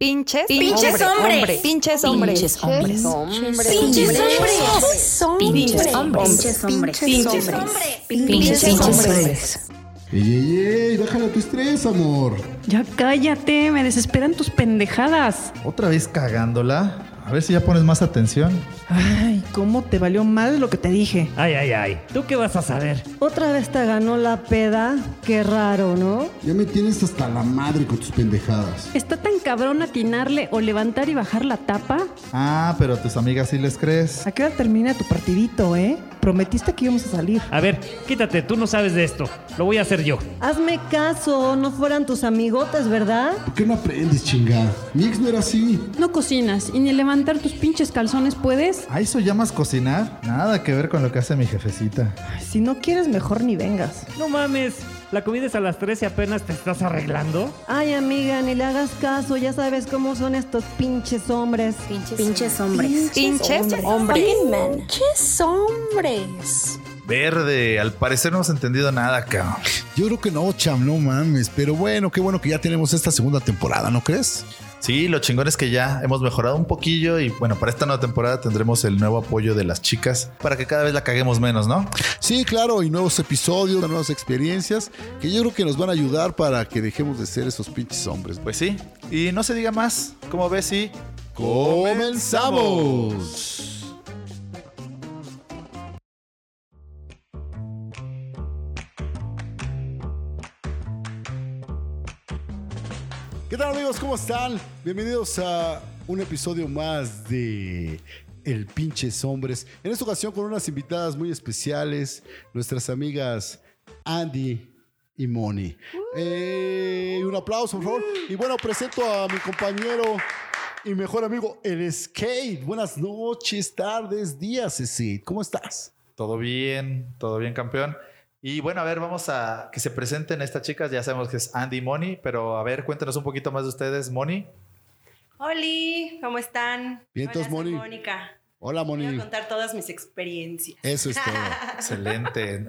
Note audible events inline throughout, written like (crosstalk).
Pinches. Pinches hombres. Pinches hombres. Pinches hombres. Pinches hombres. Pinches hombres. Pinches hombres. Pinches hombres. ¡Ey, ey, ey! Bájale tu estrés, amor. Ya cállate, me desesperan tus pendejadas. Otra vez cagándola. A ver si ya pones más atención. Ay, ¿cómo te valió mal lo que te dije? Ay, ay, ay. ¿Tú qué vas a saber? Otra vez te ganó la peda. Qué raro, ¿no? Ya me tienes hasta la madre con tus pendejadas. ¿Está tan cabrón atinarle o levantar y bajar la tapa? Ah, pero a tus amigas sí les crees. ¿A qué hora termina tu partidito, eh? Prometiste que íbamos a salir. A ver, quítate, tú no sabes de esto. Lo voy a hacer yo. Hazme caso, no fueran tus amigotes, ¿verdad? ¿Por qué no aprendes, chingada? Mi ex no era así. No cocinas y ni levantar tus pinches calzones puedes. ¿A eso llamas cocinar? Nada que ver con lo que hace mi jefecita. Ay, si no quieres, mejor ni vengas. No mames. La comida es a las 3 y apenas te estás arreglando. Ay, amiga, ni le hagas caso. Ya sabes cómo son estos pinches hombres. Pinches hombres. Pinches hombres. Pinches hombres. Verde, al parecer no hemos entendido nada, cabrón. Yo creo que no, cham, no mames. Pero bueno, qué bueno que ya tenemos esta segunda temporada, ¿no crees? Sí, lo chingón es que ya hemos mejorado un poquillo y bueno, para esta nueva temporada tendremos el nuevo apoyo de las chicas para que cada vez la caguemos menos, ¿no? Sí, claro, y nuevos episodios, nuevas experiencias que yo creo que nos van a ayudar para que dejemos de ser esos pinches hombres. Pues sí, y no se diga más, ¿cómo ves? Sí. ¡Comenzamos! Tal amigos? ¿Cómo están? Bienvenidos a un episodio más de El Pinches Hombres. En esta ocasión con unas invitadas muy especiales, nuestras amigas Andy y Moni. Eh, un aplauso, por favor. Y bueno, presento a mi compañero y mejor amigo, el Skate. Buenas noches, tardes, días, Skate. ¿Cómo estás? Todo bien, todo bien, campeón. Y bueno, a ver, vamos a que se presenten estas chicas. Ya sabemos que es Andy y Moni, pero a ver, cuéntanos un poquito más de ustedes, Moni. Hola, ¿cómo están? Bien, Hola, Moni. Mónica. Hola, Voy Moni. a contar todas mis experiencias. Eso es todo. (laughs) Excelente.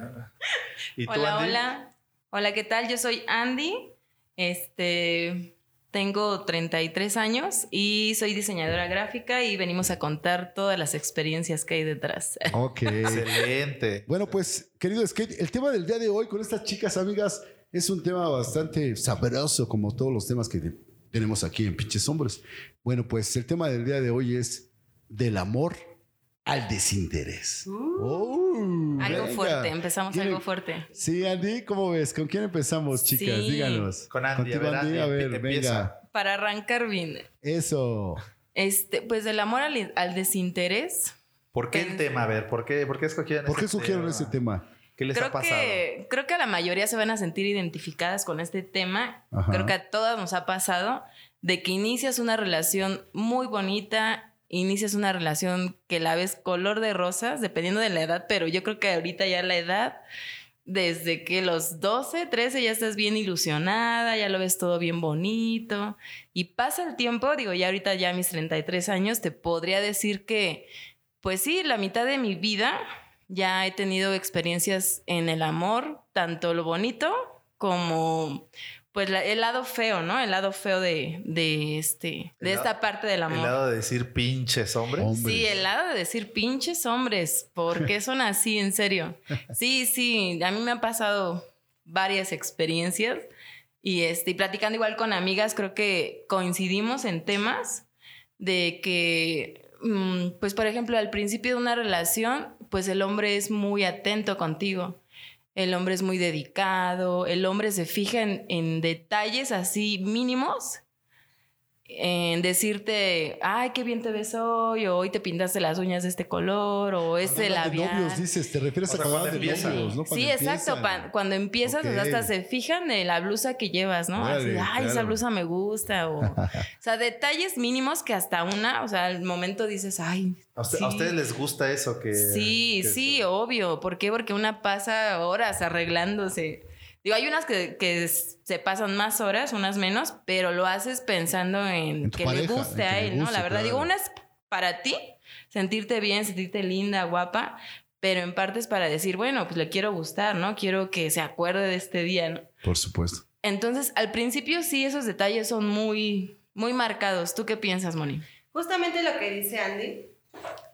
¿Y tú, Hola, Andy? hola. Hola, ¿qué tal? Yo soy Andy. Este, tengo 33 años y soy diseñadora gráfica y venimos a contar todas las experiencias que hay detrás. (laughs) Ok. Excelente. Bueno, pues, querido Skate, el tema del día de hoy con estas chicas amigas es un tema bastante sabroso, como todos los temas que te- tenemos aquí en Pinches Hombres. Bueno, pues el tema del día de hoy es del amor al desinterés. Oh, algo venga. fuerte, empezamos ¿Quién- algo fuerte. Sí, Andy, ¿cómo ves? ¿Con quién empezamos, chicas? Sí. Díganos. Con Andy, a Contigo, ver, Andy, a ver, venga. empieza. Para arrancar bien, Eso. este, pues del amor al, al desinterés. ¿Por qué el Pen- tema? A ver, ¿por qué, por qué escogieron ¿Por qué ese escogieron ese tema? ¿Qué les creo ha pasado? que creo que a la mayoría se van a sentir identificadas con este tema. Ajá. Creo que a todas nos ha pasado de que inicias una relación muy bonita, inicias una relación que la ves color de rosas, dependiendo de la edad, pero yo creo que ahorita ya la edad, desde que los 12, 13 ya estás bien ilusionada, ya lo ves todo bien bonito, y pasa el tiempo, digo, ya ahorita ya a mis 33 años, te podría decir que, pues sí, la mitad de mi vida ya he tenido experiencias en el amor, tanto lo bonito como pues la- el lado feo, ¿no? El lado feo de, de este, de El esta lado- parte del amor. El lado de decir pinches hombres. Hombre. Sí, el lado de decir pinches hombres, ¿por qué son así, en serio? Sí, sí, a mí me han pasado varias experiencias y, este, y platicando igual con amigas, creo que coincidimos en temas de que, mm, pues por ejemplo, al principio de una relación, pues el hombre es muy atento contigo. El hombre es muy dedicado, el hombre se fija en, en detalles así mínimos en decirte, ay, qué bien te ves hoy, o hoy te pintaste las uñas de este color, o hablan de labial. novios, dices, te refieres O sea, a cuando de empiezan. novios, ¿no? Sí, exacto. pa- cuando empiezas, pues, Ok. hasta se fijan en la blusa que llevas, ¿no? Así, ay, esa blusa me gusta. O, (laughs) o sea, detalles mínimos que hasta una, o sea, al momento dices, ay. ¿A, usted- sí. a ustedes les gusta eso? Que, Sí, que- sí, obvio. ¿Por qué? Porque una pasa horas arreglándose. Digo, hay unas que, se pasan más horas, unas menos, pero lo haces pensando en, que pareja, le guste a él, ¿no? guste, La verdad, digo, una es para ti, sentirte bien, sentirte linda, guapa, pero en parte es para decir, bueno, pues le quiero gustar, ¿no? Quiero que se acuerde de este día, ¿no? Por supuesto. Entonces, al principio sí, esos detalles son muy, muy marcados. ¿Tú qué piensas, Moni? Justamente lo que dice Andy,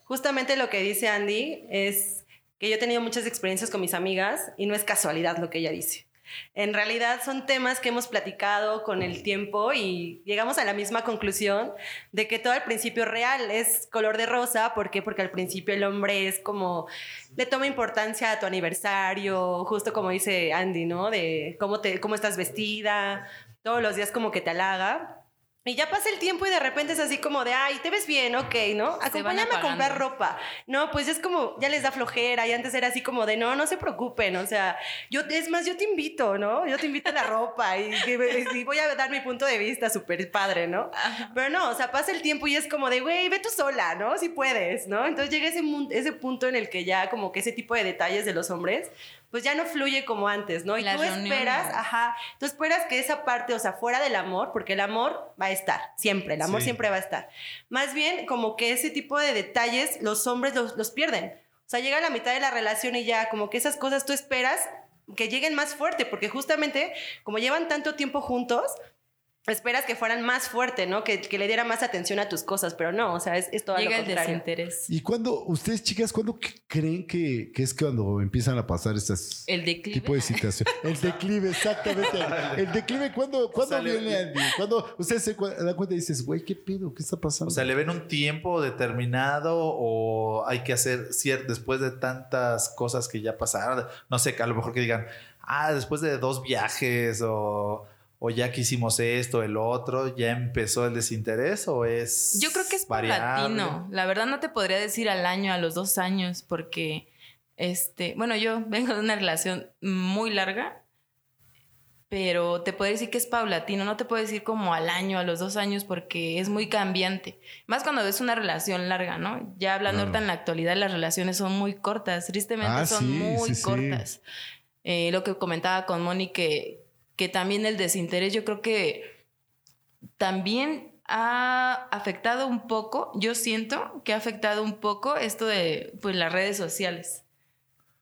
justamente lo que dice Andy es que yo he tenido muchas experiencias con mis amigas y no es casualidad lo que ella dice. En realidad son temas que hemos platicado con el tiempo y llegamos a la misma conclusión de que todo al principio real, es color de rosa. ¿Por qué? Porque al principio el hombre es como, le toma importancia a tu aniversario, justo como dice Andy, ¿no? De cómo, te, cómo estás vestida, todos los días como que te halaga. Y ya pasa el tiempo y de repente es así como de, ay, te ves bien, ok, ¿no? Acompáñame a comprar ropa. No, pues es como, ya les da flojera y antes era así como de, no, no se preocupen, o sea, yo, es más, yo te invito, ¿no? Yo te invito a la ropa y, y voy a dar mi punto de vista súper padre, ¿no? Pero no, o sea, pasa el tiempo y es como de, güey, ve tú sola, ¿no? Si puedes, ¿no? Entonces llega ese punto en el que ya como que ese tipo de detalles de los hombres, pues ya no fluye como antes, ¿no? Y Las tú reuniones. esperas, ajá, tú esperas que esa parte, o sea, fuera del amor, porque el amor va a estar, siempre, el amor Sí. siempre va a estar. Más bien, como que ese tipo de detalles los hombres los, los pierden. O sea, llega a la mitad de la relación y ya, como que esas cosas tú esperas que lleguen más fuerte, porque justamente como llevan tanto tiempo juntos, esperas que fueran más fuerte, ¿no? Que, que le diera más atención a tus cosas, pero no, o sea, es, es todo Llega lo el contrario. desinterés. ¿Y cuando, ustedes chicas, cuándo creen que, que es cuando empiezan a pasar estas El declive. tipo de situaciones? (laughs) El declive, exactamente. El declive, ¿cuándo, ¿cuándo sea, le- viene Andy? Cuando ustedes se dan cuenta y dices, güey, ¿qué pedo? ¿Qué está pasando? O sea, ¿le ven un tiempo determinado o hay que hacer cierto después de tantas cosas que ya pasaron? No sé, a lo mejor que digan, ah, después de dos viajes o, o ya que hicimos esto, el otro, ya empezó el desinterés o es. Yo creo que es paulatino. La verdad no te podría decir al año, a los dos años, porque, este, bueno, yo vengo de una relación muy larga, pero te puedo decir que es paulatino. No te puedo decir como al año, a los dos años, porque es muy cambiante. Más cuando ves una relación larga, ¿no? Ya hablando Claro. ahorita en la actualidad, las relaciones son muy cortas. Tristemente Ah, son sí, muy sí, sí. cortas. Eh, lo que comentaba con Moni, que, que también el desinterés, yo creo que también ha afectado un poco, yo siento que ha afectado un poco esto de pues, las redes sociales.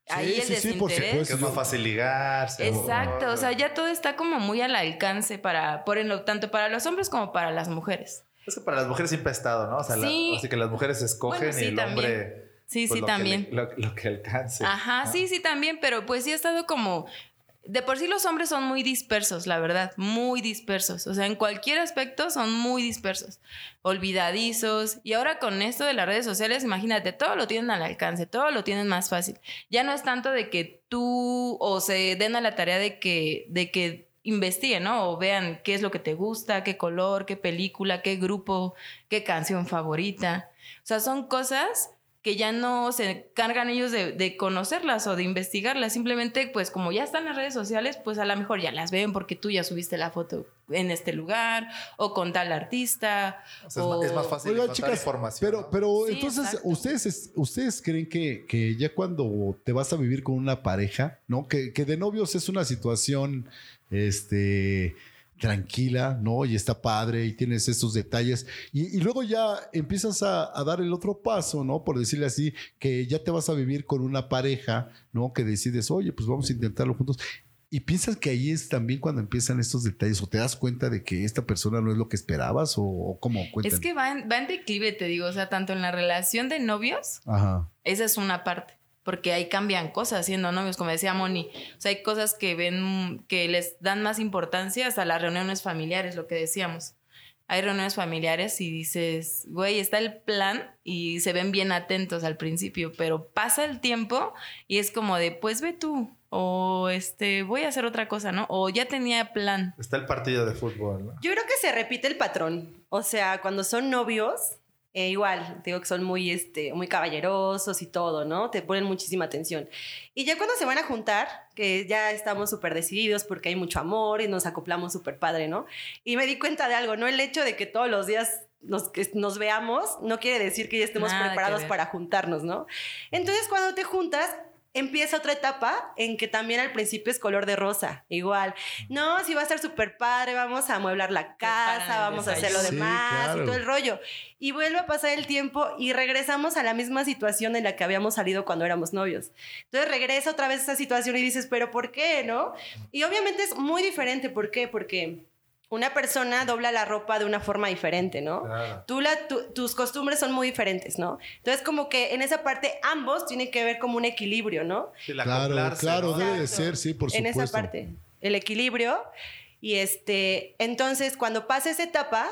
Ahí Sí, el sí, sí, por desinterés. Que es más fácil ligarse. Exacto, o sea, ya todo está como muy al alcance para, por ejemplo, tanto para los hombres como para las mujeres. Es que para las mujeres siempre ha estado, ¿no? O sea, la- Sí. así que las mujeres escogen Bueno, sí, y el también. hombre. Sí, pues, sí, lo que también. le- lo, lo que alcance. Ajá, ¿no? sí, sí, también, pero pues sí ha estado como... De por sí los hombres son muy dispersos, la verdad, muy dispersos. O sea, en cualquier aspecto son muy dispersos, olvidadizos. Y ahora con esto de las redes sociales, imagínate, todo lo tienen al alcance, todo lo tienen más fácil. Ya no es tanto de que tú o se den a la tarea de que, de que investiguen, ¿no? O vean qué es lo que te gusta, qué color, qué película, qué grupo, qué canción favorita. O sea, son cosas que ya no se cargan ellos de, de conocerlas o de investigarlas. Simplemente, pues como ya están en las redes sociales, pues a lo mejor ya las ven porque tú ya subiste la foto en este lugar o con tal artista. O sea, es más fácil encontrar chicas, información. pero, pero Sí, entonces, exacto. ¿ustedes, es- ¿ustedes creen que, que ya cuando te vas a vivir con una pareja, ¿no? Que, que de novios es una situación, este tranquila, ¿no? Y está padre y tienes estos detalles. Y, y luego ya empiezas a, a dar el otro paso, ¿no? Por decirle así, que ya te vas a vivir con una pareja, ¿no? Que decides, oye, pues vamos a intentarlo juntos. Y piensas que ahí es también cuando empiezan estos detalles o te das cuenta de que esta persona no es lo que esperabas o, o cómo. Es que va en, va en declive, te digo. O sea, tanto en la relación de novios, Ajá. esa es una parte. Porque ahí cambian cosas siendo novios, como decía Moni. O sea, hay cosas que ven, que les dan más importancia hasta las reuniones familiares, lo que decíamos. Hay reuniones familiares y dices, güey, está el plan y se ven bien atentos al principio, pero pasa el tiempo y es como de, pues ve tú, o este, voy a hacer otra cosa, ¿no? O ya tenía plan. Está el partido de fútbol, ¿no? Yo creo que se repite el patrón. O sea, cuando son novios, eh, igual, digo que son muy, este, muy caballerosos y todo, ¿no? Te ponen muchísima atención. Y ya cuando se van a juntar, que ya estamos súper decididos porque hay mucho amor y nos acoplamos súper padre, ¿no? Y me di cuenta de algo, ¿no? El hecho de que todos los días nos, que nos veamos no quiere decir que ya estemos Nada preparados para juntarnos, ¿no? Entonces, cuando te juntas, empieza otra etapa en que también al principio es color de rosa, igual. No, si va a estar súper padre, vamos a amueblar la casa, vamos a hacer lo. Sí, demás claro. y todo el rollo. Y vuelve a pasar el tiempo y regresamos a la misma situación en la que habíamos salido cuando éramos novios. Entonces regresa otra vez esa situación y dices, pero ¿por qué, no? Y obviamente es muy diferente, ¿por qué? Porque una persona dobla la ropa de una forma diferente, ¿no? Claro. Tú la, tu- tus costumbres son muy diferentes, ¿no? Entonces, como que en esa parte ambos tienen que ver como un equilibrio, ¿no? El Claro, claro, ¿no? debe de ser, sí, por en supuesto. esa parte, el equilibrio. Y este, entonces, cuando pasa esa etapa,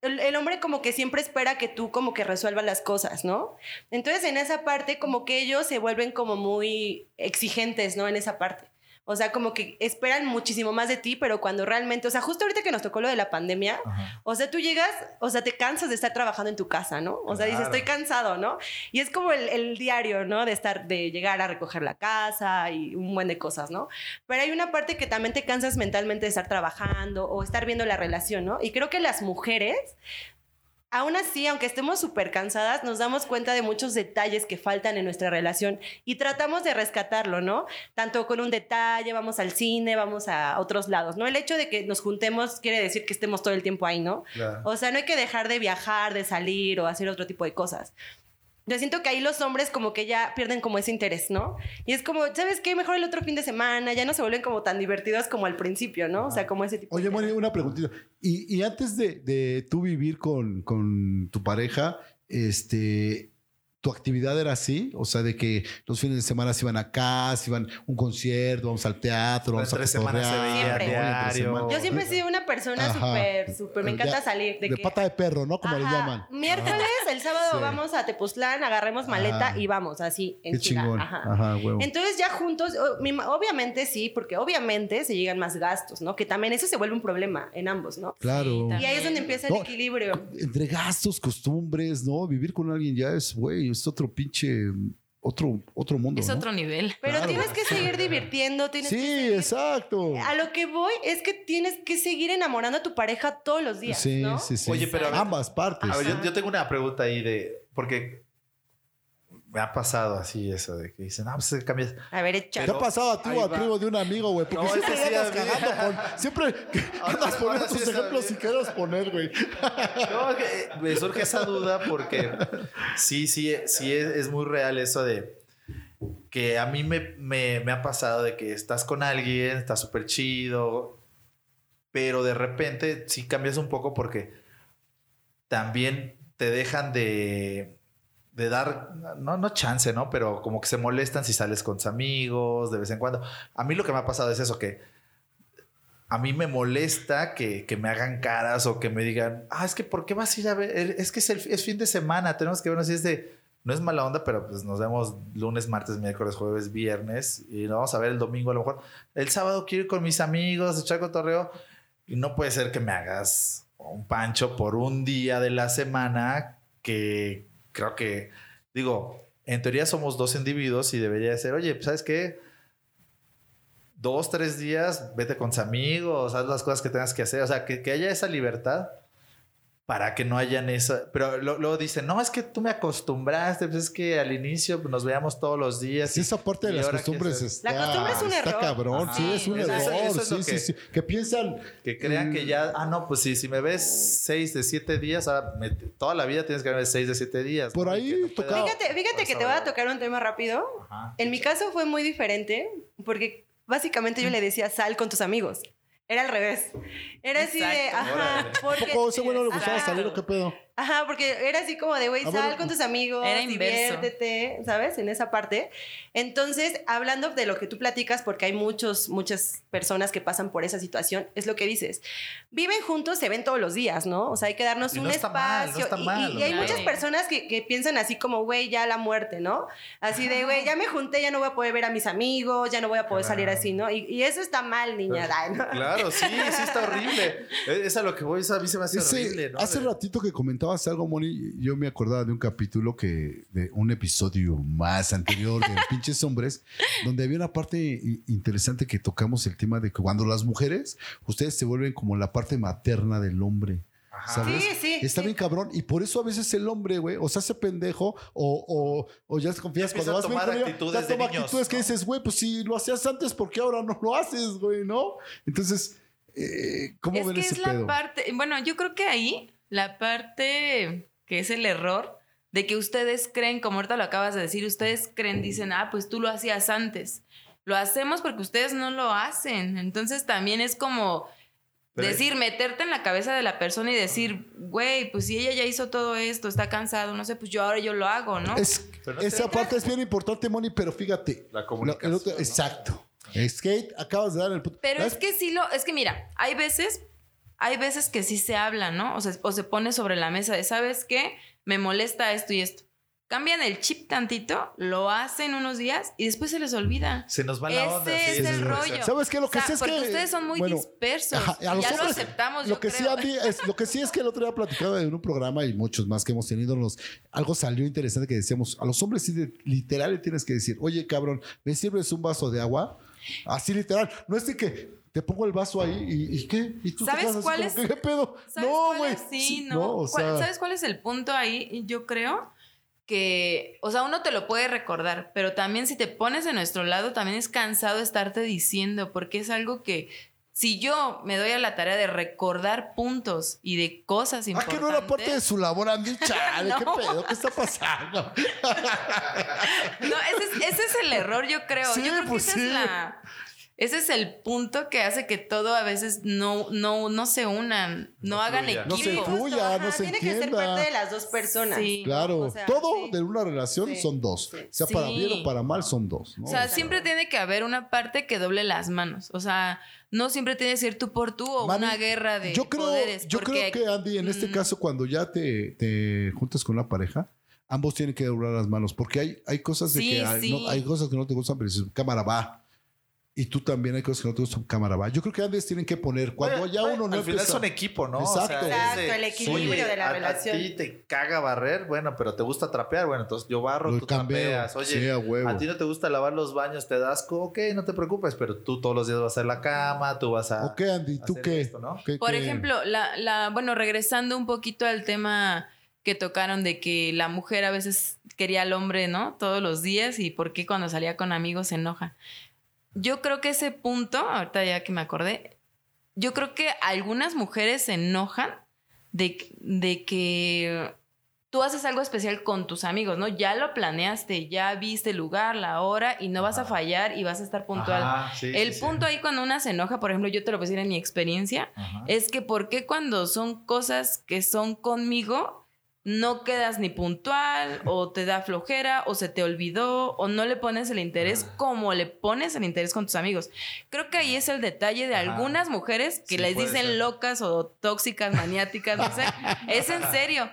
el, el hombre como que siempre espera que tú como que resuelvas las cosas, ¿no? Entonces, en esa parte, como que ellos se vuelven como muy exigentes, ¿no? En esa parte. O sea, como que esperan muchísimo más de ti, pero cuando realmente, o sea, justo ahorita que nos tocó lo de la pandemia, Ajá. o sea, tú llegas, o sea, te cansas de estar trabajando en tu casa, ¿no? O sea, dices, estoy cansado, ¿no? Y es como el, el diario, ¿no? De estar, de llegar a recoger la casa y un buen de cosas, ¿no? Pero hay una parte que también te cansas mentalmente de estar trabajando o estar viendo la relación, ¿no? Y creo que las mujeres, aún así, aunque estemos súper cansadas, nos damos cuenta de muchos detalles que faltan en nuestra relación y tratamos de rescatarlo, ¿no? Tanto con un detalle, vamos al cine, vamos a otros lados, ¿no? El hecho de que nos juntemos quiere decir que estemos todo el tiempo ahí, ¿no? Claro. O sea, no hay que dejar de viajar, de salir o hacer otro tipo de cosas. Yo siento que ahí los hombres como que ya pierden como ese interés, ¿no? Y es como, ¿sabes qué? Mejor el otro fin de semana, ya no se vuelven como tan divertidos como al principio, ¿no? O sea, como ese tipo Oye, Moni, una preguntita. Y, y antes de, de tú vivir con, con tu pareja, este, ¿tu actividad era así? O sea, de que los fines de semana se iban acá, se iban a un concierto, vamos al teatro, vamos Entre a semanas se veía. Yo siempre he sido una persona súper, súper, me encanta Ya, salir. De, De que, pata de perro, ¿no? Como le llaman. Miércoles, el sábado Sí. vamos a Tepoztlán, agarremos maleta Ajá. y vamos, así, en Qué chingón. Ajá. Ajá, huevo. Entonces ya juntos, obviamente sí, porque obviamente se llegan más gastos, ¿no? Que también eso se vuelve un problema en ambos, ¿no? Claro. Y ahí es donde empieza el No, equilibrio. Entre gastos, costumbres, ¿no? Vivir con alguien ya es, güey, es otro pinche, otro, otro mundo. Es ¿no? otro nivel. Pero Claro. tienes que seguir divirtiendo, tienes que Sí, seguir- exacto. A lo que voy es que tienes que seguir enamorando a tu pareja todos los días, Sí, ¿no? sí, sí. Oye, pero ambas partes. A ver, yo tengo una pregunta ahí de. Porque me ha pasado así eso de que dicen, ah, pues se cambias. A ver, ¿Te échalo. ha pasado a ti o al va. primo de un amigo, güey? Porque No, siempre sí andas a cagando con... (laughs) Siempre andas poniendo sí tus ejemplos a si quieres poner, güey. (laughs) No, que, eh, me surge esa duda porque sí, sí, sí es, es muy real eso de que a mí me, me- me ha pasado de que estás con alguien, está súper chido, pero de repente sí cambias un poco porque también te dejan de, de dar, no, no chance, ¿no? Pero como que se molestan si sales con tus amigos de vez en cuando. A mí lo que me ha pasado es eso, que a mí me molesta que, que me hagan caras o que me digan, ah, es que ¿por qué vas a ir a ver? Es que es, el, es fin de semana, tenemos que vernos y es de, no es mala onda, pero pues nos vemos lunes, martes, miércoles, jueves, viernes y nos vamos a ver el domingo a lo mejor. El sábado quiero ir con mis amigos, echar cotorreo y no puede ser que me hagas un pancho por un día de la semana que creo que, digo, en teoría somos dos individuos y debería de ser, oye, pues, ¿sabes qué? dos, tres días, vete con tus amigos, haz las cosas que tengas que hacer. O sea, que, que haya esa libertad para que no hayan esa. Pero lo- luego dicen, no, es que tú me acostumbraste, pues es que al inicio nos veíamos todos los días. Sí, esa parte de las costumbres que- está, La costumbre es un está error. cabrón. Ajá. Sí, es un Sí, error. eso- eso es sí, lo sí, que- sí. Que piensan... Que crean Mm. que ya, ah, no, pues sí, si me ves seis de siete días, ahora me- toda la vida tienes que ver seis de siete días. Por ¿no? ahí que no tocaba- Fíjate, fíjate que te voy a tocar un tema rápido. Ajá. En mi caso fue muy diferente porque básicamente yo le decía sal con tus amigos. Era al revés. Era así de, ajá, porque... ¿Poco ese güey no le gustaba salir o qué pedo? Ajá, porque era así como de, güey, A sal ver, con tus amigos, Era inverso. diviértete, ¿sabes? En esa parte. Entonces, hablando de lo que tú platicas, porque hay muchos, muchas personas que pasan por esa situación, es lo que dices. Viven juntos, se ven todos los días, ¿no? O sea, hay que darnos Y un no está mal, no espacio. está Y- mal, y, y hay claro. muchas personas que, que piensan así como, güey, ya la muerte, ¿no? Así de, güey, ya me junté, ya no voy a poder ver a mis amigos, ya no voy a poder salir así, ¿no? Y, y eso está mal, niña. Ay, ¿no? Claro, sí, sí está horrible. (laughs) Es es a lo que voy, a mí se me hace Ese- horrible, ¿no? hace ratito que comentabas algo, Moni, yo me acordaba de un capítulo que, de un episodio más anterior de (laughs) Pinches Hombres, donde había una parte interesante que tocamos el tema de que cuando las mujeres, ustedes se vuelven como la parte materna del hombre. ¿Sabes? Sí, sí, Está sí. bien cabrón. Y por eso a veces el hombre, güey, o se hace pendejo o, o, o ya te confías cuando vas a bien tomar ella, actitudes ya de toma niños, actitudes que dices, güey, pues si lo hacías antes, ¿por qué ahora no lo haces, güey? ¿No? Entonces, eh, ¿cómo es ven que ese es pedo? la parte, bueno, yo creo que ahí la parte que es el error de que ustedes creen, como ahorita lo acabas de decir, ustedes creen, dicen, ah, pues tú lo hacías antes. Lo hacemos porque ustedes no lo hacen. Entonces también es como, Pero- decir, meterte en la cabeza de la persona y decir, güey, pues si ella ya hizo todo esto, está cansado, no sé, pues yo ahora yo lo hago, ¿no? Es- no esa te- parte es bien importante, Moni, pero fíjate. La comunicación, otro- ¿no? Exacto. Skate, acabas de dar el punto. Pero ¿Ves? es que sí lo, es que mira, hay veces, hay veces que sí se habla, ¿no? O, se- o se pone sobre la mesa de, ¿sabes qué? Me molesta esto y esto. Cambian el chip tantito, lo hacen unos días y después se les olvida. Se nos va la Ese onda. es sí, el sí, sí. rollo. ¿Sabes qué? Lo que O sea, sí es porque que. ustedes son muy bueno, dispersos. ajá, a los ya lo aceptamos, Lo yo que sí, creo. Andy, es, lo que sí es que el otro día platicaba en un programa y muchos más que hemos tenido, los, algo salió interesante que decíamos, a los hombres sí de- literal le tienes que decir, oye cabrón, ¿me sirves un vaso de agua? Así literal. No es de que te pongo el vaso ahí y, ¿y qué? ¿Y tú ¿Sabes cuál es? ¿Qué pedo? ¿Sabes no, güey. es? Sí, no. o ¿Cuál- sea, ¿Sabes cuál es el punto ahí? Yo creo que, o sea, uno te lo puede recordar, pero también si te pones de nuestro lado, también es cansado estarte diciendo, porque es algo que si yo me doy a la tarea de recordar puntos y de cosas Ah, importantes. que no era parte de su labor, Andy. (laughs) Chale, ¿qué pedo? ¿Qué está pasando? (laughs) No, ese es, ese es el error, yo creo. Sí, yo creo pues que esa sí. es la. Ese es el punto que hace que todo a veces no, no, no se unan, no, No hagan fluya. equipo. No se justo, fluya, ajá, no se Tiene que ser parte de las dos personas. Sí. Claro, O sea, todo sí. de una relación Sí. son dos. Sí. Sea para bien o para mal, son dos. ¿no? O sea, siempre tiene que haber una parte que doble las manos. O sea, no siempre tiene que ser tú por tú o Mami, una guerra de yo creo, poderes. yo creo que Andy, en este Mm. caso, cuando ya te, te juntas con una pareja, ambos tienen que doblar las manos, porque hay, hay cosas de Sí, que hay, sí. no- hay cosas que no te gustan, pero dices, cámara va. Y tú también hay cosas que no te gustan, cámara va. Yo creo que antes tienen que poner, cuando Bueno, ya bueno, uno no Al final empieza- son equipo, ¿no? Exacto. Exacto, el equilibrio oye, de la a- relación. A ti te caga barrer, bueno, pero te gusta trapear, bueno, entonces yo barro, Lo tú cambio. trapeas. Oye, Sí, a huevo. a ti no te gusta lavar los baños, te das ok, no te preocupes, pero tú todos los días vas a hacer la cama, tú vas a. ¿O qué, Andy? ¿Tú hacer qué? esto, ¿no? ¿Qué- Por qué? ejemplo, la, la, bueno, regresando un poquito al tema que tocaron de que la mujer a veces quería al hombre, ¿no? Todos los días y por qué cuando salía con amigos se enoja. Yo creo que ese punto, ahorita ya que me acordé, yo creo que algunas mujeres se enojan de, de que tú haces algo especial con tus amigos, ¿no? Ya lo planeaste, ya viste el lugar, la hora y no vas a fallar y vas a estar puntual. Ajá, sí, el sí, sí. punto ahí cuando una se enoja, por ejemplo, yo te lo voy a decir en mi experiencia, Ajá. es que ¿por qué cuando son cosas que son conmigo no quedas ni puntual o te da flojera o se te olvidó o no le pones el interés como le pones el interés con tus amigos? Creo que ahí es el detalle de algunas mujeres que Sí, les dicen ser. locas o tóxicas, maniáticas, no sé. (laughs) es en serio.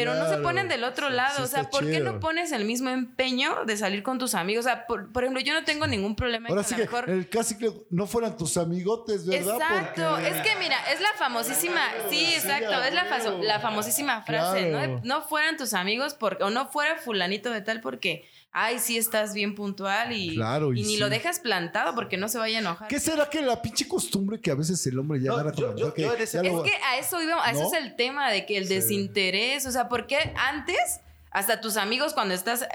Pero no se Claro. ponen del otro Sí, lado. sí o sea, ¿por qué chido. no pones el mismo empeño de salir con tus amigos? O sea, por, por ejemplo, yo no tengo ningún problema en Ahora que sí que mejor... el casi que no fueran tus amigotes, ¿verdad? Exacto, Porque- es que mira, es la famosísima, sí, exacto, es la, la famosísima frase, Claro. ¿no? No fueran tus amigos porque, o no fuera fulanito de tal porque, ay, sí estás bien puntual y, Claro, y y ni sí. lo dejas plantado porque no se vaya a enojar. ¿Qué será que la pinche costumbre que a veces el hombre ya No, agarra yo- con la yo- que yo en ese- ya Es lo- que a eso íbamos, a eso ¿No? es el tema de que el desinterés, o sea, porque antes, hasta tus amigos cuando estás,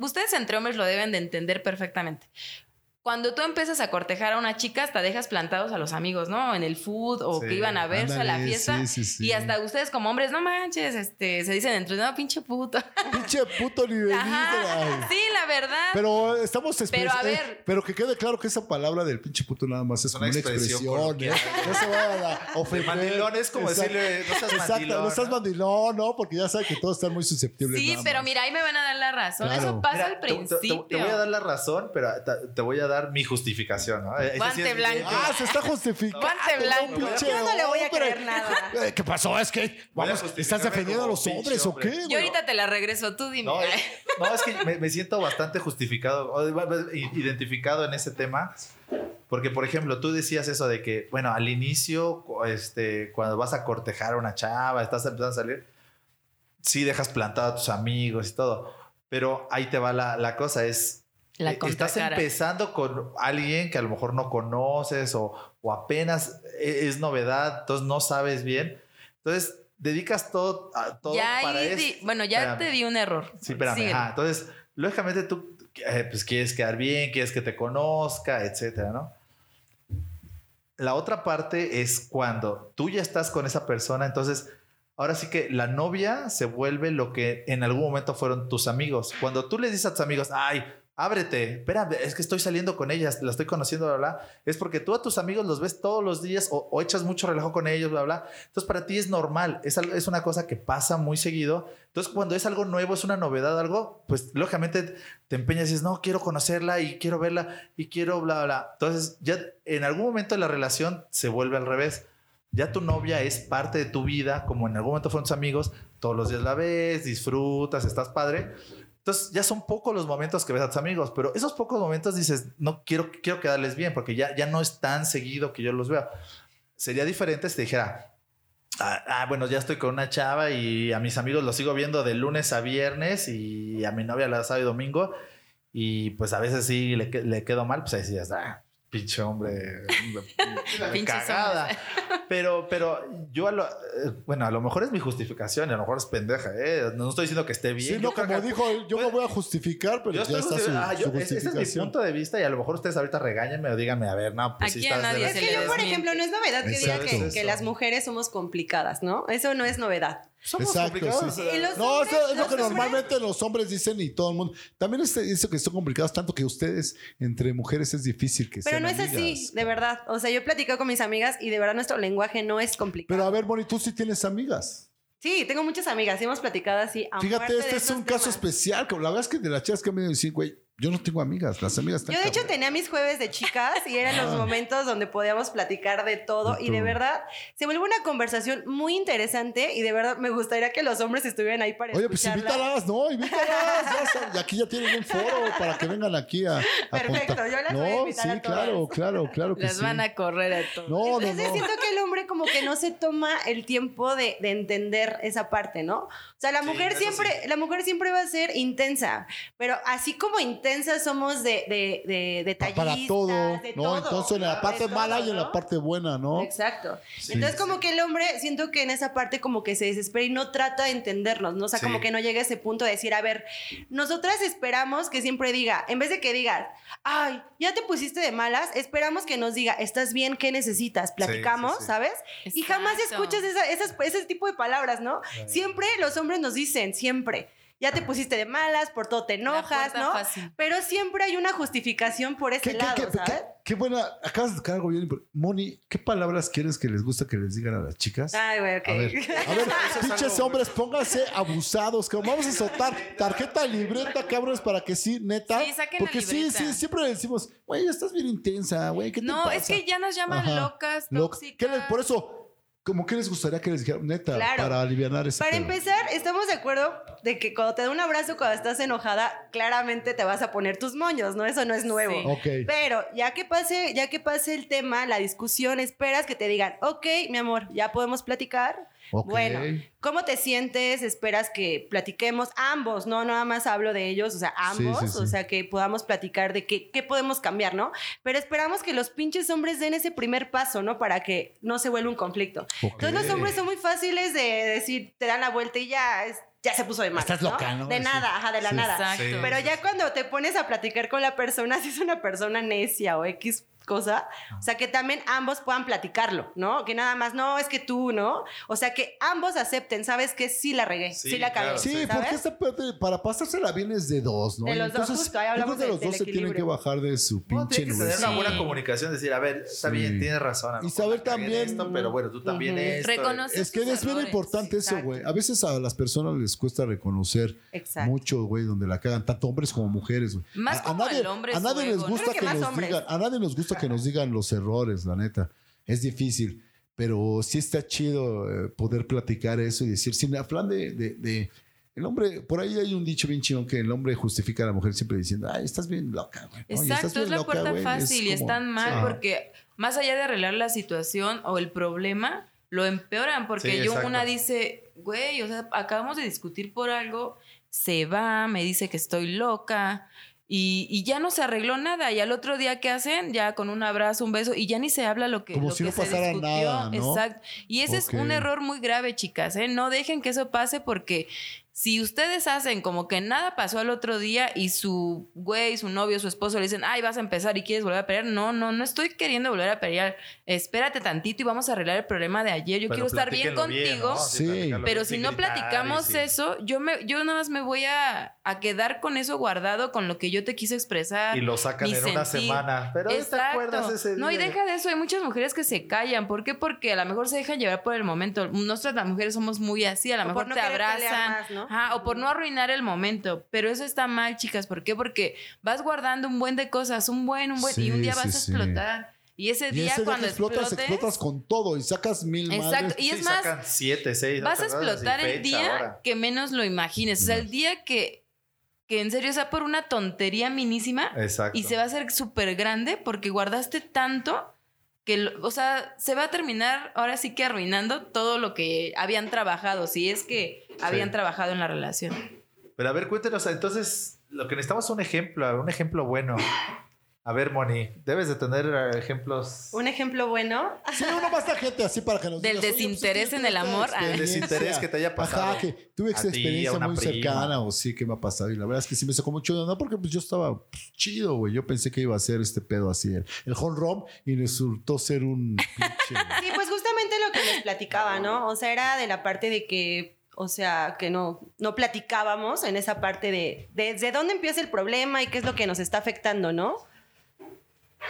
ustedes entre hombres lo deben de entender perfectamente. Cuando tú empiezas a cortejar a una chica, hasta dejas plantados a los amigos, ¿no? En el food o Sí, que iban a verse a la fiesta. sí, sí, sí. Y hasta ustedes como hombres, no manches, este, se dicen entre, no, pinche puto. (laughs) Pinche puto ni sí, la verdad. Pero estamos expres- Pero a eh, ver. pero que quede claro que esa palabra del pinche puto nada más es, una como una expresión expresión. ¿eh? coloquial. No se vayan a De ofender. mandilón es como Exacto. decirle, no seas Exacto, mandilón. no estás mandilón, no, porque ya sabes que todos están muy susceptibles. sí, pero mira, ahí me van a dar la razón. Claro. Eso pasa Mira, al te- te- te- principio. Te, voy a dar la razón, pero te, te voy a dar mi justificación, ¿no? Sí Guante es- blanco. Ah, se está (laughs) justificando. Guante blanco. Yo no le voy a hombre. creer nada. (laughs) Eh, ¿Qué pasó? Es que, vamos, ¿estás defendiendo a los pinche hombres o qué? Yo ahorita te la regreso, tú dime. No, es, (laughs) no, es que me, me siento bastante justificado, identificado en ese tema. Porque, por ejemplo, tú decías eso de que, bueno, al inicio, este, cuando vas a cortejar a una chava, estás empezando a salir, sí dejas plantado a tus amigos y todo. Pero ahí te va la, la cosa, es... La eh, estás empezando con alguien que a lo mejor no conoces o, o apenas e- es, novedad, entonces no sabes bien. Entonces, dedicas todo, a, todo ya para eso. di- bueno, ya Espérame. te di un error. Sí, espérame. Ajá. Entonces, lógicamente tú eh, pues quieres quedar bien, quieres que te conozca, etcétera, ¿no? La otra parte es cuando tú ya estás con esa persona, entonces ahora sí que la novia se vuelve lo que en algún momento fueron tus amigos. Cuando tú les dices a tus amigos, ay, ábrete, espérame, es que estoy saliendo con ellas, la estoy conociendo, bla, bla. Es porque tú a tus amigos los ves todos los días o, o echas mucho relajo con ellos, bla, bla. Entonces para ti es normal, es, es una cosa que pasa muy seguido. Entonces cuando es algo nuevo, es una novedad, algo, pues lógicamente te empeñas y dices, no, quiero conocerla y quiero verla y quiero, bla, bla. Entonces ya en algún momento de la relación se vuelve al revés. Ya tu novia es parte de tu vida, como en algún momento fueron tus amigos, todos los días la ves, disfrutas, estás padre. Entonces ya son pocos los momentos que ves a tus amigos, pero esos pocos momentos dices, no quiero, quiero quedarles bien, porque ya, ya no es tan seguido que yo los vea. Sería diferente si te dijera, ah, ah, bueno, ya estoy con una chava y a mis amigos los sigo viendo de lunes a viernes y a mi novia la sábado y domingo y pues a veces sí le, le quedo mal, pues ahí sí ya está. Pinche hombre, (laughs) cagada. (laughs) Pero, pero yo a lo, eh, bueno, a lo mejor es mi justificación y a lo mejor es pendeja, ¿eh? No estoy diciendo que esté bien. Sí, no, como que- dijo, yo me voy a justificar, pero yo ya está su, ah, yo- su ese- ese es mi punto de vista y a lo mejor ustedes ahorita regáñenme o díganme, a ver, no, pues Aquí sí de Es que yo, por ejemplo, no es novedad que diga que, que las mujeres somos complicadas, ¿no? Eso no es novedad. Somos Exacto, complicados. sí. Y los No, hombres- eso es lo que hombres- normalmente los hombres dicen y todo el mundo. También es eso que son complicados, tanto que ustedes, entre mujeres, es difícil que Pero sean no es así, amigas. de verdad. O sea, yo he platicado con mis amigas y de verdad nuestro lenguaje no es complicado. Pero a ver, Moni, tú sí tienes amigas. Sí, tengo muchas amigas y hemos platicado así. a Fíjate, este es un caso temas. especial. como La verdad es que de las chicas que me dicen, güey, yo no tengo amigas. Las amigas están Yo de hecho cabrón. tenía mis jueves de chicas y eran los Ah. momentos donde podíamos platicar de todo De y de verdad se vuelve una conversación muy interesante y de verdad me gustaría que los hombres estuvieran ahí para Oye, pues escucharla. invítalas, no, invítalas. ya y aquí ya tienen un foro para que vengan aquí a, a Perfecto, contar. yo las voy a No, invitar sí, a todas. claro, claro, claro que Las sí. van a correr a todos. No, no, Entonces no. siento que el hombre como que no se toma el tiempo de, de entender esa parte, ¿no? O sea, la Sí, mujer siempre, sí. la mujer siempre va a ser intensa, pero así como intensa somos de, de, de detallistas, para todo, de ¿no? todo, Entonces en la parte todo, mala y en ¿no? la parte buena, ¿no? Exacto. Sí, Entonces, sí. como que el hombre, siento que en esa parte como que se desespera y no trata de entendernos, ¿no? O sea, Sí. como que no llega a ese punto de decir, a ver, nosotras esperamos que siempre diga, en vez de que digas, ay, ya te pusiste de malas, esperamos que nos diga, ¿estás bien? ¿Qué necesitas? Platicamos, sí, sí. ¿sabes? Y jamás Exacto. escuchas esa- esas- ese tipo de palabras, ¿no? Siempre los hombres nos dicen, siempre. Ya te pusiste de malas, por todo te enojas, ¿no? fácil. Pero siempre hay una justificación por ese ¿Qué, qué, lado, qué- ¿sabes? qué- qué buena. Acabas de tocar algo bien. Moni, ¿qué palabras quieres que les gusta que les digan a las chicas? Ay, güey, ok. A ver, a ver, (laughs) pinches hombres, pónganse abusados, que vamos a soltar tarjeta libreta, cabrones, para que sí, neta. Sí, saquen la porque sí, sí, siempre le decimos, güey, estás bien intensa, güey, ¿qué te No, pasa? es que ya nos llaman Ajá. locas, Lo- tóxicas. ¿qué les- por eso, como que les gustaría que les dijeran, neta, Claro. para aliviar ese Para pedo? empezar, estamos de acuerdo de que cuando te da un abrazo, cuando estás enojada, claramente te vas a poner tus moños, ¿no? Eso no es nuevo. Sí. Pero ya que pase, ya que pase el tema, la discusión, esperas que te digan, ok, mi amor, ya podemos platicar. Bueno, ¿cómo te sientes? Esperas que platiquemos ambos, no nada más hablo de ellos, o sea, ambos, sí, sí. o sea, que podamos platicar de qué, qué podemos cambiar, ¿no? Pero esperamos que los pinches hombres den ese primer paso, ¿no? Para que no se vuelva un conflicto. Ok. Entonces los hombres son muy fáciles de decir, te dan la vuelta y ya, es- ya se puso de mal. Estás loca, ¿no? De Sí. nada, ajá, de la Sí. nada. Exacto. Pero ya cuando te pones a platicar con la persona, si es una persona necia o X cosa, o sea, que también ambos puedan platicarlo, ¿no? Que nada más, no, es que tú, ¿no? O sea, que ambos acepten, ¿sabes? Que sí la regué, sí, Sí, la cagué. claro, Sí, ¿sabes? porque esta parte, para pasársela bien es de dos, ¿no? De los dos, justo, ahí hablamos que de- los del dos se tienen que bajar de su No, pinche tiene que tener una buena Sí. comunicación, decir, a ver, está Sí. bien, tienes razón. a Y saber también- esto, pero bueno, tú también Ujú. esto. Reconocer Es que es bien importante eso, güey. A veces a las personas les cuesta reconocer Exacto. mucho, güey, donde la cagan, tanto hombres como mujeres, güey. Más a, a nadie, el hombre a nadie les gusta que, que nos digan, a nadie nos gusta que nos digan los errores, la neta. Es difícil, pero sí está chido eh, poder platicar eso y decir, sin afán de, de- de- el hombre, por ahí hay un dicho bien chingón que el hombre justifica a la mujer siempre diciendo, ay, estás bien loca, güey. Exacto, bien es la loca, puerta güey". fácil y Es como- están mal porque más allá de arreglar la situación o el problema, lo empeoran porque Sí, yo exacto. una dice, güey, o sea, acabamos de discutir por algo, se va, me dice que estoy loca y, y ya no se arregló nada y al otro día ¿qué hacen? Ya con un abrazo, un beso y ya ni se habla lo que, Como lo si que no se pasara discutió. nada, ¿no? Exacto. Y ese es un error muy grave, chicas, ¿eh? No dejen que eso pase porque Si ustedes hacen como que nada pasó al otro día y su güey, su novio, su esposo le dicen, ay, vas a empezar y quieres volver a pelear. No, no, no estoy queriendo volver a pelear. Espérate tantito y vamos a arreglar el problema de ayer. Yo Pero quiero estar bien contigo. ¿no? Sí. Pero si no platicamos sí. eso, yo me, yo nada más me voy a, a quedar con eso guardado, con lo que yo te quise expresar. Y lo sacan en una semana. Pero ¿te Exacto. acuerdas ese día? No, y deja de eso, hay muchas mujeres que se callan. ¿Por qué? Porque a lo mejor se dejan llevar por el momento. Nosotras las mujeres somos muy así, a lo mejor no te abrazan. más, ¿no? Ajá, o por no arruinar el momento. Pero eso está mal, chicas. ¿Por qué? Porque vas guardando un buen de cosas, un buen, un buen, y un Sí, día vas a sí. explotar. Y ese Y día ese día cuando explotas, explotes, explotas con todo y sacas mil Exacto, madres. y es Sí, más, sacan siete, seis. vas a explotar el día que menos lo imagines. O sea, el día que, que en serio sea por una tontería minísima Exacto. y se va a hacer súper grande porque guardaste tanto que, o sea, se va a terminar ahora sí que arruinando todo lo que habían trabajado, si es que habían trabajado en la relación. Pero a ver, cuéntenos, entonces, lo que necesitamos es un ejemplo, un ejemplo bueno. A ver, Moni, debes de tener eh, ejemplos. Un ejemplo bueno. Sí, uno más gente así para que nos Del digas, pues, desinterés ¿qué en el amor? Del desinterés que te haya pasado. Ajá, que tuve esa ti, experiencia muy prima. cercana o sí que me ha pasado. Y la verdad es que sí me sacó mucho de onda porque pues, yo estaba pues, chido, güey. Yo pensé que iba a ser este pedo así, el, el home run, y resultó ser un (laughs) pinche. Sí, pues justamente lo que les platicaba, ¿no? O sea, era de la parte de que, o sea, que no, no platicábamos en esa parte de desde dónde empieza el problema y qué es lo que nos está afectando, ¿no?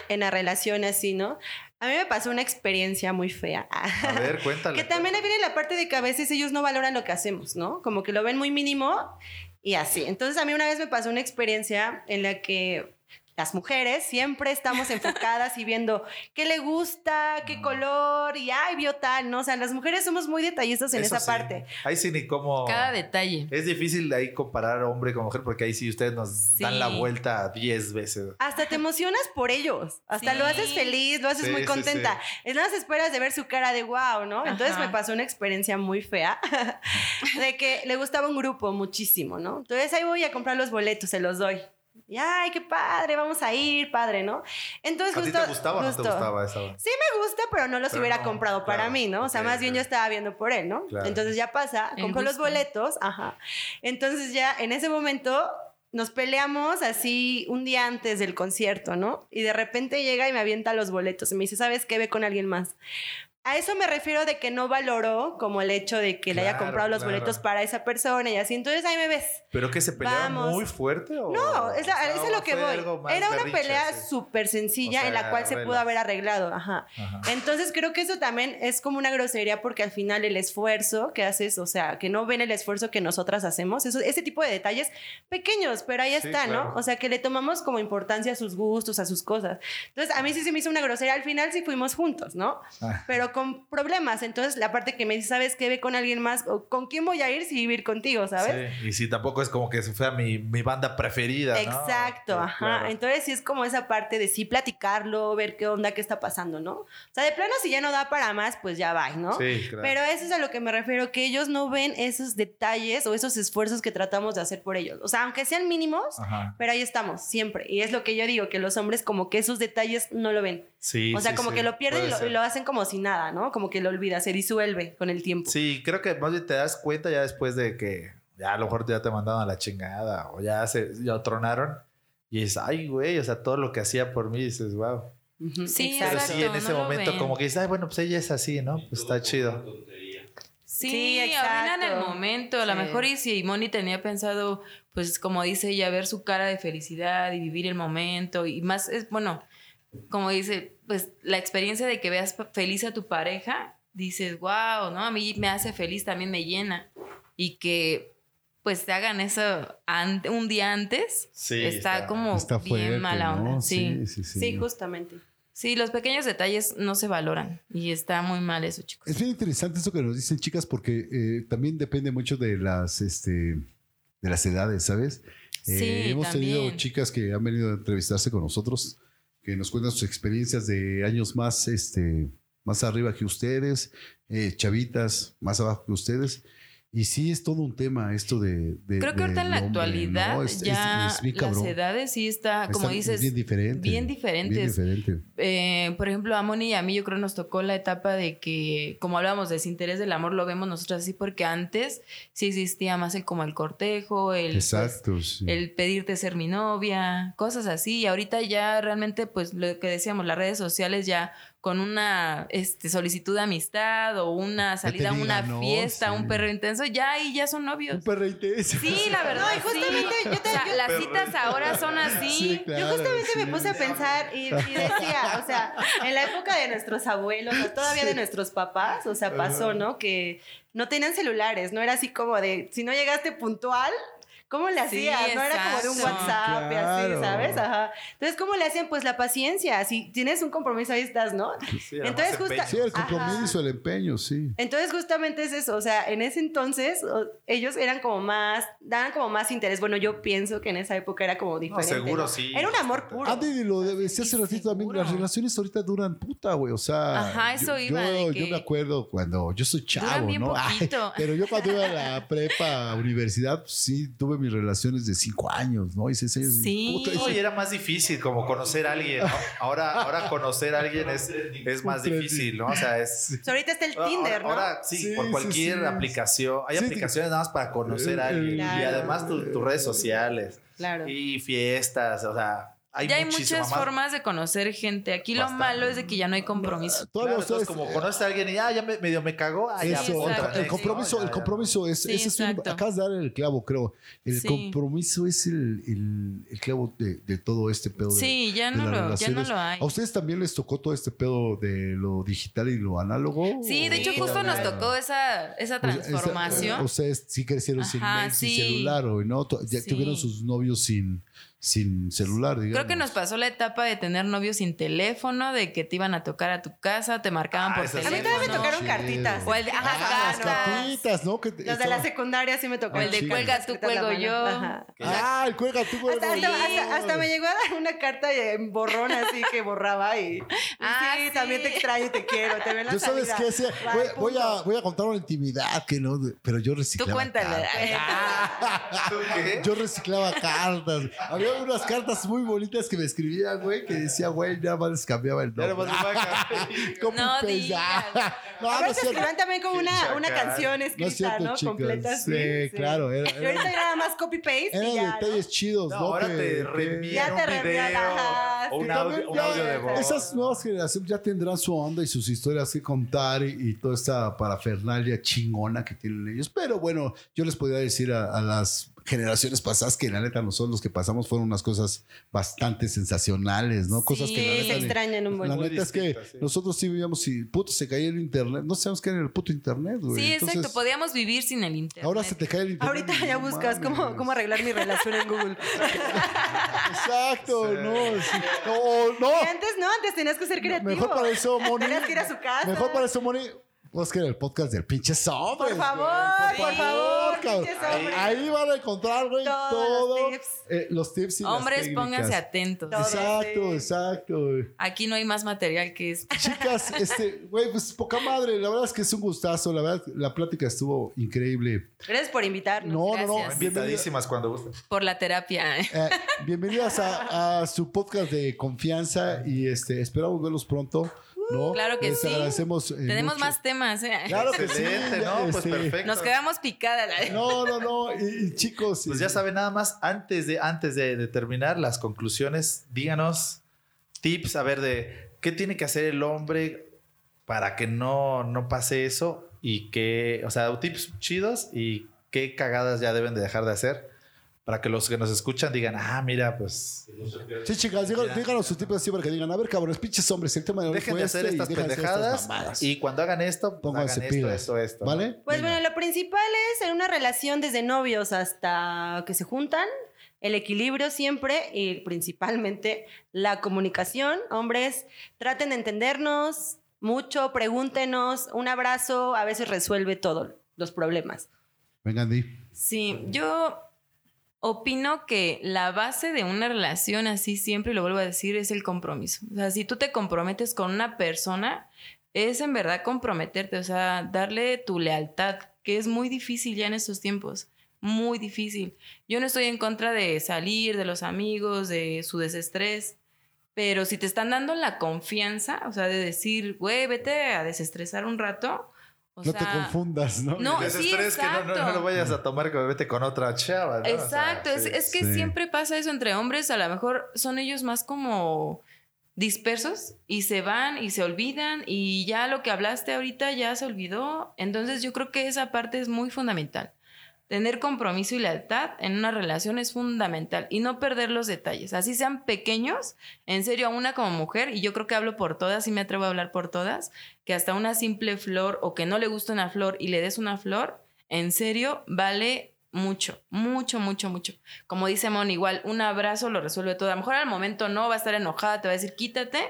En la relación así, ¿no? A mí me pasó una experiencia muy fea. A ver, (laughs) cuéntale. Que también viene la parte de que a veces ellos no valoran lo que hacemos, ¿no? Como que lo ven muy mínimo y así. Entonces a mí una vez me pasó una experiencia en la que las mujeres siempre estamos enfocadas y viendo qué le gusta, qué color y ay, vio tal, ¿no? O sea, las mujeres somos muy detallistas en Eso esa sí. parte. Ahí sí ni cómo. Cada detalle. Es difícil ahí comparar hombre con mujer porque ahí sí ustedes nos dan la vuelta 10 veces. Hasta te emocionas por ellos, hasta Sí. lo haces feliz, lo haces Sí, muy sí, contenta. Es nada, más esperas de ver su cara de wow, ¿no? Entonces Ajá. me pasó una experiencia muy fea (laughs) de que le gustaba un grupo muchísimo, ¿no? Entonces ahí voy a comprar los boletos, se los doy. Y ay, qué padre, vamos a ir, padre, ¿no? Entonces ¿A ti justo te gustaba o no te justo- gustaba esa? Sí me gusta, pero no los Pero hubiera no, comprado para mí, ¿no? O sea, más bien yo estaba viendo por él, ¿no? Claro. Entonces ya pasa, compró los boletos, ajá. Entonces ya en ese momento nos peleamos así un día antes del concierto, ¿no? Y de repente llega y me avienta los boletos y me dice, ¿sabes qué? Ve con alguien más. A eso me refiero de que no valoró como el hecho de que le haya comprado los claro. boletos para esa persona y así. Entonces ahí me ves. ¿Pero que se peleaban Vamos. muy fuerte? O, No, es, a- es a lo que voy. Era una pelea sí? súper sencilla O sea, en la cual se pudo haber arreglado. Ajá. Ajá. Entonces creo que eso también es como una grosería porque al final el esfuerzo que haces, o sea, que no ven el esfuerzo que nosotras hacemos, eso, ese tipo de detalles pequeños, pero ahí Sí, está, claro. ¿no? O sea, que le tomamos como importancia a sus gustos, a sus cosas. Entonces a mí sí se me hizo una grosería, al final sí fuimos juntos, ¿no? Ah. Pero con problemas. Entonces la parte que me dice, ¿sabes qué? Ve con alguien más, o con quién voy a ir si vivir contigo, ¿sabes? Sí, Y si tampoco es como que se fue a mi, mi banda preferida. Exacto, ajá. claro. Entonces sí es como esa parte de sí platicarlo, ver qué onda, qué está pasando, ¿no? O sea, de plano si ya no da para más, pues ya va, ¿no? Sí, claro. Pero eso es a lo que me refiero, que ellos no ven esos detalles o esos esfuerzos que tratamos de hacer por ellos. O sea, aunque sean mínimos, Ajá. pero ahí estamos, siempre. Y es lo que yo digo, que los hombres como que esos detalles no lo ven. Sí, o sea, sí, como sí, que lo pierden y lo, y lo hacen como si nada, ¿no? Como que lo olvida, se disuelve con el tiempo. Sí, creo que más bien te das cuenta ya después de que ya a lo mejor ya te mandaron a la chingada o ya se ya tronaron y dices, ay, güey, o sea, todo lo que hacía por mí, dices, wow. Ujú, Sí, Pero exacto. sí, en no ese lo momento como que dices, ay, bueno, pues ella es así, ¿no? Pues está chido. Sí, Sí, arruinan el exacto. momento. A lo Sí. mejor y si Moni tenía pensado, pues como dice ella, ver su cara de felicidad y vivir el momento y más, es bueno, como dice, pues la experiencia de que veas feliz a tu pareja, dices, wow, ¿no? A mí me hace feliz, también me llena. Y que pues te hagan eso ante- un día antes, Sí, está, está- como Está fuerte, bien mala onda. ¿no? Sí. sí, sí. Sí, justamente. Sí, los pequeños detalles no se valoran y está muy mal eso, chicos. Es bien interesante eso que nos dicen chicas porque eh, también depende mucho de las este de las edades, ¿sabes? Eh, Sí, hemos tenido también. chicas que han venido a entrevistarse con nosotros que nos cuentan sus experiencias de años más este más arriba que ustedes, eh, chavitas más abajo que ustedes Y sí es todo un tema esto de. de- Creo que ahorita en la hombre, actualidad ¿no? Es- es- ya es las edades sí está, como Está dices, bien diferente. bien diferentes. Bien diferente. Eh, por ejemplo, a Moni y a mí yo creo nos tocó la etapa de que, como hablábamos, desinterés del amor, lo vemos nosotros así porque antes sí existía más el como el cortejo, el, pues, Exacto. sí. el pedirte ser mi novia, cosas así. Y ahorita ya realmente, pues lo que decíamos, las redes sociales ya con una este, solicitud de amistad o una salida a una ¿no? fiesta, Sí. un perro intenso, ya ahí ya son novios. Un perrito. Sí, la verdad. No, y justamente sí. yo te- O sea, yo- las citas ahora son así. Sí, claro, Yo justamente sí. me puse a pensar y, y decía, o sea, en la época de nuestros abuelos, o todavía de nuestros papás, o sea, pasó, ¿no? Que no tenían celulares, no era así como de, si no llegaste puntual, ¿cómo le Sí, hacías? no era como de un. WhatsApp y Claro. así, ¿sabes? Ajá. Entonces, ¿cómo le hacían? Pues la paciencia, si tienes un compromiso, ahí estás, ¿no? Sí, Entonces, justa-. Sí, el compromiso, el empeño, sí. Entonces justamente es eso, o sea, en ese entonces ellos eran como más, daban como más interés. Bueno, yo pienso que en esa época era como diferente. seguro ¿no? sí. Era un amor puro. Andy lo decía hace ratito también, las relaciones ahorita duran puta, güey. O sea, Ajá, eso yo, iba, de yo, que- yo me acuerdo cuando yo soy chavo, bien ¿no? (laughs) Ay, pero yo cuando iba a la prepa, universidad, pues, sí tuve mis relaciones de cinco años, ¿no? Y seis años. Sí. puta, No, y era más difícil como conocer a alguien, ¿no? Ahora, ahora conocer a alguien es, es más difícil, ¿no? O sea, es... Ahorita está el Tinder, ¿no? Ahora, sí, Sí, por cualquier sí. aplicación. Hay Sí, aplicaciones nada más para conocer a el- alguien. Claro. Y además tu- tus redes sociales. Claro. Y fiestas, o sea, hay ya hay muchas más. formas de conocer gente. Aquí lo malo es de que ya no hay compromiso. Todavía Claro, entonces, ustedes- como conoces a alguien y ah, ya me- medio me cagó, ah, ya, Eso, otra el compromiso, ¿no? Ya, el compromiso es, Sí, ese es un- acabas de dar el clavo, creo. El Sí. compromiso es el, el- el clavo de, de todo este pedo. de- Sí, ya de no, lo, ya no lo hay. ¿A ustedes también les tocó todo este pedo de lo digital y lo análogo? Sí, de hecho Sí, justo nos tocó esa, esa Pues, esa- transformación. Ustedes sí crecieron sin Ajá, sin sí. celular, o ¿no? Ya Sí. tuvieron sus novios sin, sin celular, digamos. Creo que nos pasó la etapa de tener novios sin teléfono, de que te iban a tocar a tu casa, te marcaban Ah, por sí. A mí teléfono. todavía me tocaron cartitas. O el de- ajá, Ah, las cartitas, ¿no? Que Los de la secundaria sí me tocaron. O el de cuelga tú, cuelgo yo. Ajá. Ah, el cuelga tú, güey. Hasta, hasta- hasta- hasta me llegó a dar una carta en borrón así que borraba y, y Ah, sí, sí. también te extraño y te quiero, te veo en la Yo sabes qué Sí, Bye, voy, voy a, voy a contar una intimidad que no, pero yo Tú reciclaba. cuéntale. cartas. (laughs) ¿Tú qué? Yo reciclaba cartas. Había unas cartas muy bonitas que me escribían, güey, que decía, güey, nada más les cambiaba el nombre. Copy (laughs) No. (laughs) No, A no cierto. escriban también como una, una canción No es escrita, cierto, ¿no? chicos. Completa. Sí, claro. Era, Y ahorita era- nada más copy paste y eran detalles chidos, No, ¿no? ahora Que- te reenvían Ya un te reenvían, video ajá, o sí. un También audio, un ya audio de voz. Esas nuevas generaciones ya tendrán su onda y sus historias que contar y, y toda esta parafernalia chingona que tienen ellos. Pero bueno, yo les podría decir a, a las generaciones pasadas que la neta nosotros los que pasamos fueron unas cosas bastante sensacionales, ¿no? Cosas que la Sí, neta... Se extrañan un buen La neta es que sí. nosotros sí vivíamos y puto se caía el internet. No sabemos qué era el puto internet, güey. Sí, exacto. Podíamos vivir sin el internet. Ahora se te cae el internet. Ahorita ya no buscas cómo, cómo arreglar mi relación en Google. Exacto, Sí. no. sí. No, no. Y antes no, antes tenías que ser creativo. Mejor para eso, (laughs) Moni. Tenías que ir a su casa. Mejor para eso, Moni. Que era el podcast del pinche Sobres. Por favor, güey. por favor, Ahí, van a encontrar, güey, Todos todo. los tips. eh, los tips y las Hombres, pónganse atentos. Todo. Exacto, sí. exacto. güey. Aquí no hay más material que esto. Chicas, (laughs) este, güey, pues poca madre. La verdad es que es un gustazo. La verdad, la plática estuvo increíble. Gracias por invitarnos. No, no, no. Gracias. bienvenida- Invitadísimas cuando gusten. Por la terapia. eh, bienvenidas a, a su podcast de confianza y este esperamos verlos pronto. ¿No? Claro que Les sí. agradecemos. eh, Tenemos mucho. más temas. ¿eh? Claro que (laughs) sí. Pues este, perfecto. Nos quedamos picadas. No, no, no. Y, y (laughs) chicos. Pues y- ya saben, nada más, antes de, antes de, de terminar las conclusiones, díganos tips, a ver, de qué tiene que hacer el hombre para que no, no pase eso y qué, o sea, tips chidos y qué cagadas ya deben de dejar de hacer para que los que nos escuchan digan, ah, mira, pues Sí, chicas, díganos, díganos sus tipos así para que digan, a ver, cabrones, pinches hombres, el tema de hoy dejen fue de hacer este estas de hacer estas pendejadas y cuando hagan esto, pues Pónganse hagan esto, esto, esto. ¿no? ¿Vale? Pues Venga. bueno, lo principal es en una relación desde novios hasta que se juntan, el equilibrio siempre y principalmente la comunicación. Hombres, traten de entendernos mucho, pregúntenos, un abrazo a veces resuelve todos los problemas. Venga, Andy. Sí, yo opino que la base de una relación así siempre, lo vuelvo a decir, es el compromiso. O sea, si tú te comprometes con una persona, es en verdad comprometerte, o sea, darle tu lealtad, que es muy difícil ya en estos tiempos. Muy difícil. Yo no estoy en contra de salir, de los amigos, de su desestrés. Pero si te están dando la confianza, o sea, de decir, güey, vete a desestresar un rato. O no sea, te confundas, ¿no? No, El sí, desestrés que no, no- no exacto. lo vayas a tomar que vete con otra chava. ¿no? O sea, Exacto, es, que Sí. siempre pasa eso entre hombres, a lo mejor son ellos más como dispersos y se van y se olvidan y ya lo que hablaste ahorita ya se olvidó. Entonces yo creo que esa parte es muy fundamental. Tener compromiso y lealtad en una relación es fundamental y no perder los detalles, así sean pequeños, en serio, a una como mujer, y yo creo que hablo por todas y me atrevo a hablar por todas, que hasta una simple flor o que no le gusta una flor y le des una flor, en serio, vale mucho, mucho, mucho, mucho. Como dice Mon, igual un abrazo lo resuelve todo. A lo mejor al momento no va a estar enojada, te va a decir quítate,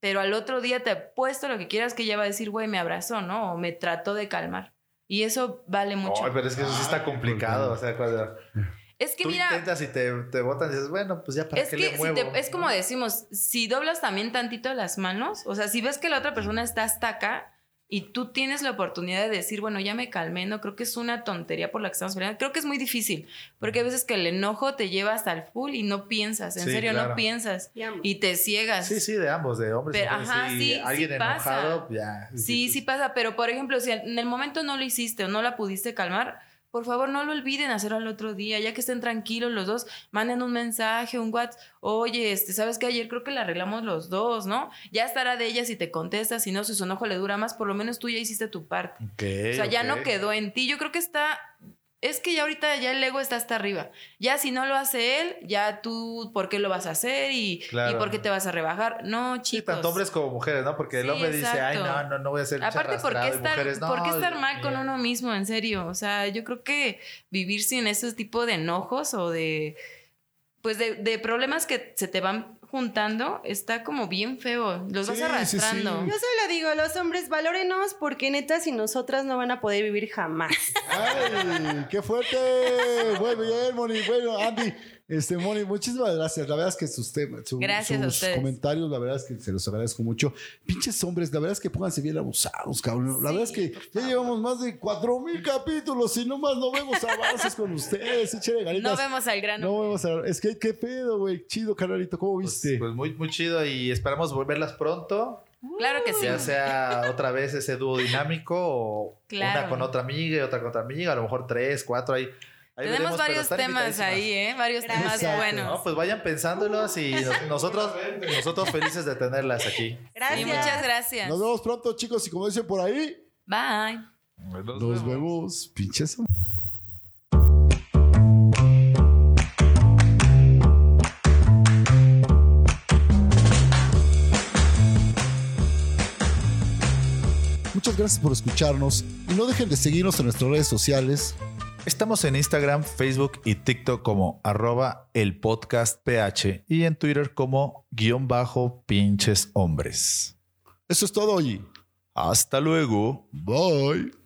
pero al otro día te he puesto lo que quieras que ella va a decir, güey, me abrazó, ¿no? O me trató de calmar. Y eso vale mucho. Ay, pero es que eso sí está complicado. O sea, cuando es que tú mira, intentas y te, te botan, dices, bueno, pues ya para es qué que le si muevo. te- es como decimos, si doblas también tantito las manos, o sea, si ves que la otra persona está hasta acá y tú tienes la oportunidad de decir, bueno, ya me calmé, no creo que es una tontería por la que estamos peleando. Creo que es muy difícil, porque a veces que el enojo te lleva hasta el full y no piensas, en Sí, serio claro. no piensas Y te ciegas. Sí, sí, de ambos, de hombres. y Pero, mujeres, ajá, sí, sí, alguien sí pasa. enojado, ya. Sí, sí pasa, pero por ejemplo, si en el momento no lo hiciste o no la pudiste calmar, por favor no lo olviden hacerlo al otro día, ya que estén tranquilos los dos, manden un mensaje, un WhatsApp, oye, este, sabes que ayer creo que la arreglamos los dos, ¿no? Ya estará de ella si te contesta, si no, si su enojo le dura más, por lo menos tú ya hiciste tu parte. Ok, o sea, ya no quedó en ti. Yo creo que está. Es que ya ahorita ya el ego está hasta arriba. Ya si no lo hace él, ya tú, ¿por qué lo vas a hacer? Y, Claro. y por qué te vas a rebajar. No, chicos. Sí, tanto hombres como mujeres, ¿no? Porque el Sí, hombre dice, ay, no, no, no voy a ser Aparte, ¿por qué, arrastrado", y estar, mujeres, "No, por qué estar mal mira". con uno mismo? En serio. O sea, yo creo que vivir sin ese tipo de enojos o de. Pues de, de problemas que se te van juntando está como bien feo. Los vas Sí, sí, sí. arrastrando. Yo se lo digo, los hombres, valórenos porque neta, sin nosotras no van a poder vivir jamás. (laughs) ¡Ay! ¡Qué fuerte! Bueno, bien, Moni. Bueno, Andy, este, Moni, muchísimas gracias. La verdad es que sus temas, su- Gracias a sus comentarios, la verdad es que se los agradezco mucho. Pinches hombres, la verdad es que pónganse bien abusados, cabrón. La verdad es que ya llevamos más de cuatro mil capítulos y nomás no vemos avances con ustedes. (laughs) Échale ganitas. No vemos al grano. No vemos a- Es que, ¿qué pedo, güey? Chido, carnalito. ¿Cómo Pues, viste? pues muy, muy chido y esperamos volverlas pronto. Claro que sí. Ya sea otra vez ese dúo dinámico o Claro. una con otra amiga y otra con otra amiga, a lo mejor tres, cuatro ahí. Ahí Tenemos varios temas ahí, ¿eh? Varios Gracias. temas Exacto. buenos. No, pues vayan pensándolos y nos- (laughs) nosotros, nosotros felices de tenerlas aquí. Gracias. Sí, muchas gracias. Nos vemos pronto, chicos. Y como dicen por ahí, Bye. nos, vemos. Pinches Muchas gracias por escucharnos y no dejen de seguirnos en nuestras redes sociales. Estamos en Instagram, Facebook y TikTok como arroba el podcast PH y en Twitter como guion bajo pinches hombres. Eso es todo hoy. Hasta luego. Bye.